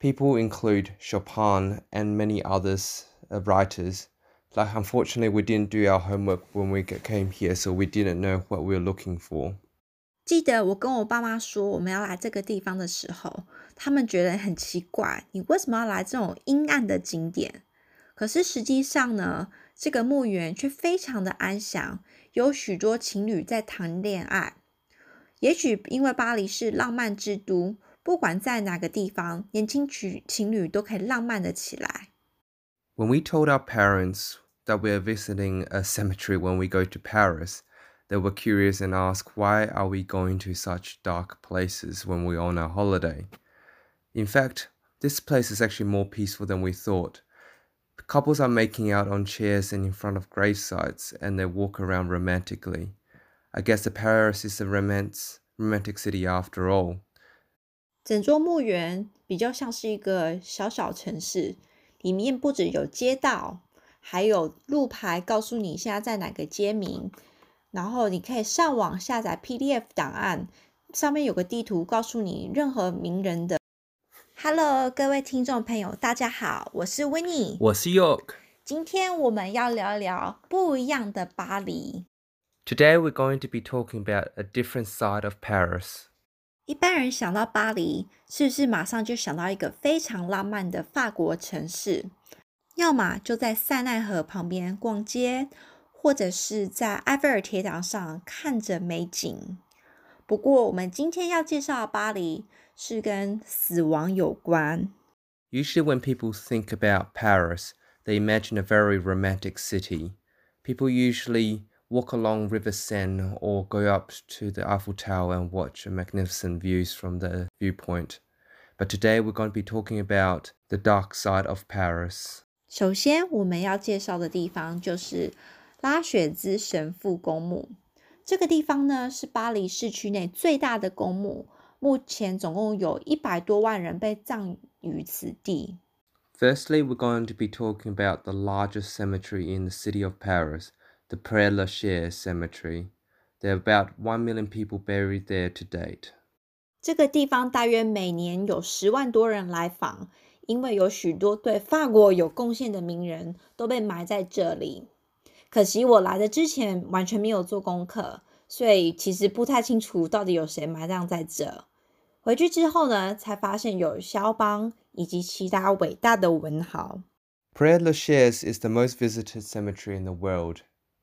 People include Chopin and many others writers. Like, unfortunately, we didn't do our homework when we came here, so we didn't know what we were looking for. 记得我跟我爸妈说我们要来这个地方的时候，他们觉得很奇怪，你为什么要来这种阴暗的景点？可是实际上呢，这个墓园却非常的安详，有许多情侣在谈恋爱。也许因为巴黎是浪漫之都，不管在哪个地方，年轻情情侣都可以浪漫的起来。When we told our parents that we're visiting a cemetery when we go to Paris, they were curious and asked why are we going to such dark places when we're on our holiday. In fact, this place is actually more peaceful than we thought. Couples are making out on chairs and in front of grave sites and they walk around romantically. I guess the Paris is a romance, romantic city after all. 整座墓园比较像是一个小小城市，里面不只有街道，还有路牌告诉你现在在哪个街名，然后你可以上网下载 PDF 档案，上面有个地图告诉你任何名人的。Hello，各位听众朋友，大家好，我是 Winnie，我是 York。今天我们要聊聊不一样的巴黎。Today we're going to be talking about a different side of Paris. 一般人想到巴黎，是不是马上就想到一个非常浪漫的法国城市？要么就在塞纳河旁边逛街。或者是在埃菲尔铁塔上看着美景。不过，我们今天要介绍的巴黎是跟死亡有关。Usually, when people think about Paris, they imagine a very romantic city. People usually walk along River Seine or go up to the Eiffel Tower and watch magnificent views from the viewpoint. But today, we're going to be talking about the dark side of Paris. 首先，我们要介绍的地方就是拉雪兹神父公墓这个地方呢，是巴黎市区内最大的公墓，目前总共有一百多万人被葬于此地。Firstly, we're going to be talking about the largest cemetery in the city of Paris, the Père Lachaise Cemetery. There are about one million people buried there to date. 这个地方大约每年有十万多人来访，因为有许多对法国有贡献的名人都被埋在这里。可惜我来的之前完全没有做功课，所以其实不太清楚到底有谁埋葬在这。回去之后呢，才发现有肖邦以及其他伟大的文豪。Père Lachaise is the most visited cemetery in the world.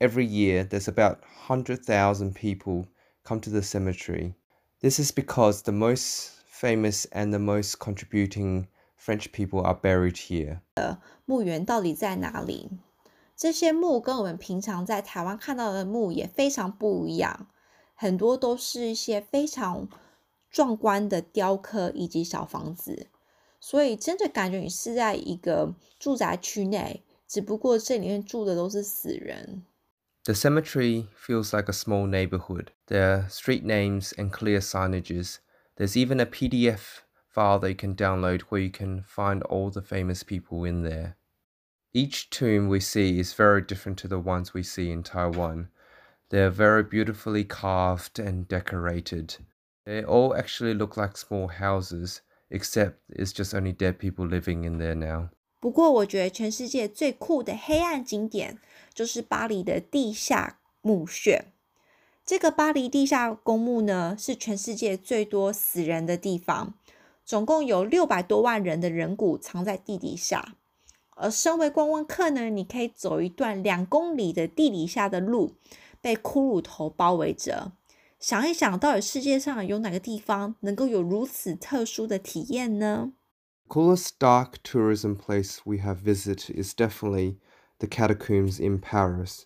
Every year, there's about 100,000 people come to the cemetery. This is because the most famous and the most contributing French people are buried here. 墓园到底在哪里？这些墓跟我们平常在台湾看到的墓也非常不一样，很多都是一些非常壮观的雕刻以及小房子，所以真的感觉你是在一个住宅区内，只不过这里面住的都是死人。 The cemetery feels like a small neighborhood. There are street names and clear signages. There's even a PDF file that you can download where you can find all the famous people in there. Each tomb we see is very different to the ones we see in Taiwan. They are very beautifully carved and decorated. They all actually look like small houses, except it's just only dead people living in there now. 不过，我觉得全世界最酷的黑暗景点就是巴黎的地下墓穴。这个巴黎地下公墓呢，是全世界最多死人的地方，总共有六百多万人的人骨藏在地底下。而身为观光客呢，你可以走一段两公里的地底下的路，被骷髅头包围着。想一想，到底世界上有哪个地方能够有如此特殊的体验呢？Coolest dark tourism place we have visited is definitely the catacombs in Paris.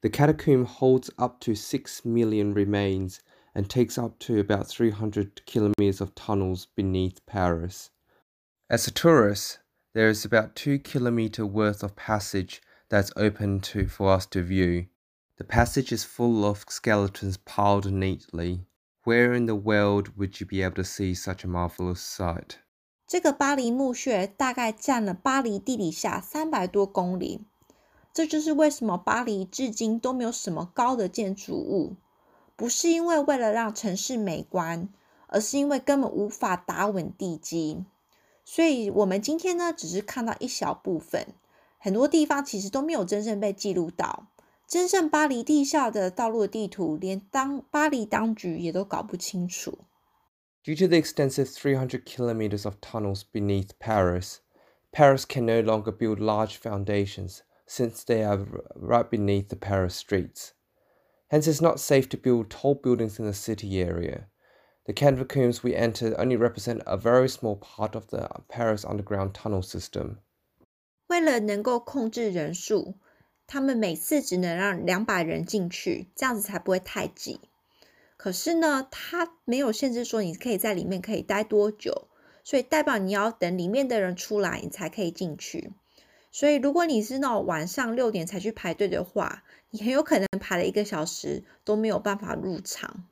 The catacomb holds up to 6 million remains and takes up to about 300 kilometers of tunnels beneath Paris. As a tourist, there is about two kilometer worth of passage that's open to for us to view. The passage is full of skeletons piled neatly. Where in the world would you be able to see such a marvelous sight? 这个巴黎墓穴大概占了巴黎地底下三百多公里，这就是为什么巴黎至今都没有什么高的建筑物，不是因为为了让城市美观，而是因为根本无法打稳地基。所以我们今天呢，只是看到一小部分，很多地方其实都没有真正被记录到。真正巴黎地下的道路的地图，连当巴黎当局也都搞不清楚。Due to the extensive 300 kilometers of tunnels beneath Paris, Paris can no longer build large foundations since they are right beneath the Paris streets. Hence, it's not safe to build tall buildings in the city area. The catacombs we enter only represent a very small part of the Paris underground tunnel system. 为了能够控制人数，他们每次只能让两百人进去，这样子才不会太挤。 可是呢，它没有限制说你可以在里面可以待多久，所以代表你要等里面的人出来，你才可以进去。所以，如果你是那种晚上六点才去排队的话，你很有可能排了一个小时都没有办法入场。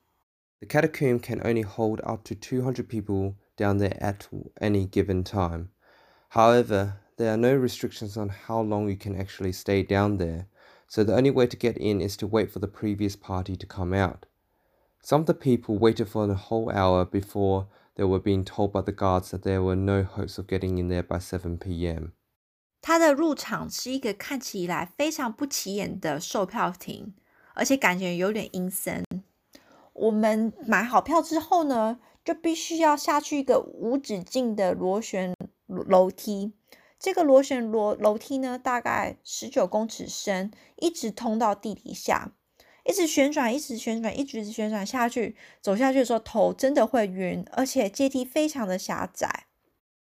The catacomb can only hold up to 200 people down there at any given time. However, there are no restrictions on how long you can actually stay down there, so the only way to get in is to wait for the previous party to come out. Some of the people waited for a whole hour before they were being told by the guards that there were no hopes of getting in there by 7 p.m. 它的入场是一个看起来非常不起眼的售票亭，而且感觉有点阴森。我们买好票之后呢，就必须要下去一个无止境的螺旋楼梯。这个螺旋楼楼梯呢，大概十九公尺深，一直通到地底下，一直旋转，一直旋转，一直旋转下去。走下去的时候，头真的会晕，而且阶梯非常的狭窄。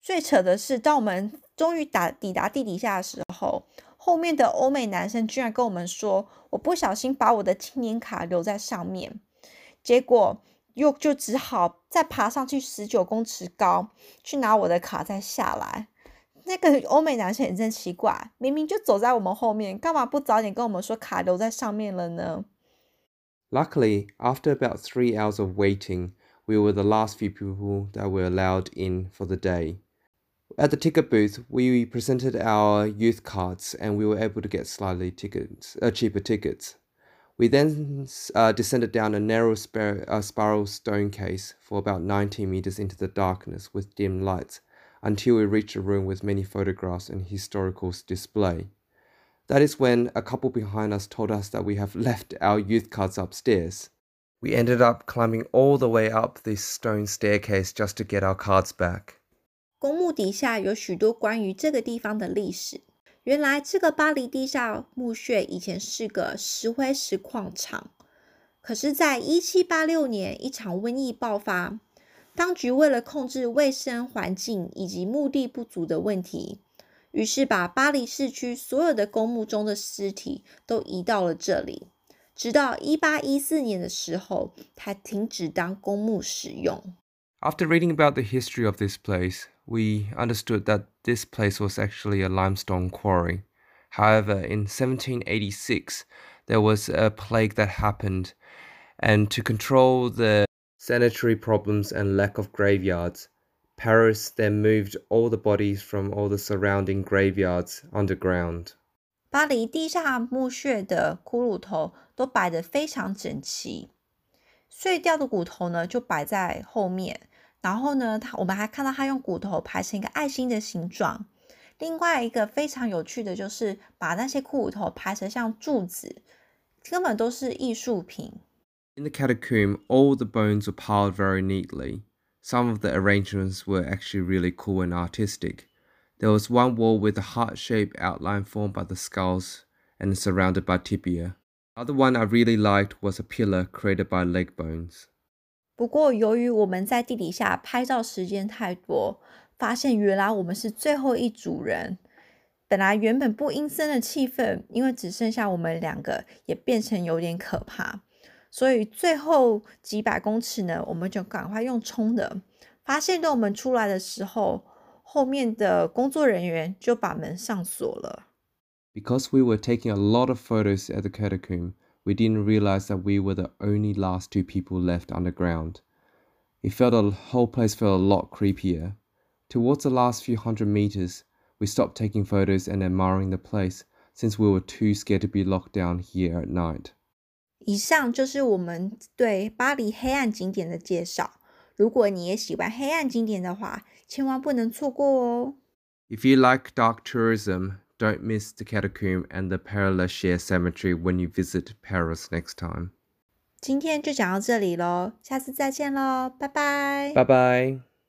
最扯的是，当我们终于打抵达地底下的时候，后面的欧美男生居然跟我们说：“我不小心把我的青年卡留在上面。”结果又就只好再爬上去十九公尺高，去拿我的卡再下来。那个欧美男生也真奇怪，明明就走在我们后面，干嘛不早点跟我们说卡留在上面了呢？Luckily, after about three hours of waiting, we were the last few people that were allowed in for the day. At the ticket booth, we presented our youth cards and we were able to get slightly tickets, uh, cheaper tickets. We then uh, descended down a narrow spir- uh, spiral stone case for about 90 meters into the darkness with dim lights until we reached a room with many photographs and historical display. That is when a couple behind us told us that we have left our youth cards upstairs. We ended up climbing all the way up this stone staircase just to get our cards back. 公墓底下有许多关于这个地方的历史。原来这个巴黎地下墓穴以前是个石灰石矿场，可是，在一七八六年一场瘟疫爆发，当局为了控制卫生环境以及墓地不足的问题， 于是把巴黎市区所有的公墓中的尸体都移到了这里，直到一八一四年的时候才停止当公墓使用。After reading about the history of this place. we understood that this place was actually a limestone quarry. However, in 1786, there was a plague that happened, and to control the sanitary problems and lack of graveyards, Paris then moved all the bodies from all the surrounding graveyards underground. 巴黎地下墓穴的骷髅头都摆得非常整齐，碎掉的骨头呢就摆在后面，然后呢，他我们还看到他用骨头排成一个爱心的形状。另外一个非常有趣的就是把那些骷髅头排成像柱子，根本都是艺术品。In the catacomb, all the bones were piled very neatly. Some of the arrangements were actually really cool and artistic. There was one wall with a heart-shaped outline formed by the skulls and surrounded by tibia. Other one I really liked was a pillar created by leg bones. 不过，由于我们在地底下拍照时间太多，发现原来我们是最后一组人。本来原本不阴森的气氛，因为只剩下我们两个，也变成有点可怕。 所以最后几百公尺呢，我们就赶快用冲的。发现等我们出来的时候，后面的工作人员就把门上锁了。Because we were taking a lot of photos at the catacomb. we didn't realize that we were the only last two people left underground. It felt the whole place felt a lot creepier. Towards the last few hundred meters, we stopped taking photos and admiring the place since we were too scared to be locked down here at night. 以上就是我们对巴黎黑暗景点的介绍。如果你也喜欢黑暗景点的话，千万不能错过哦。If you like dark tourism, don't miss the Catacomb and the Père Lachaise Cemetery when you visit Paris next time. 今天就讲到这里喽，下次再见喽，拜拜。Bye bye.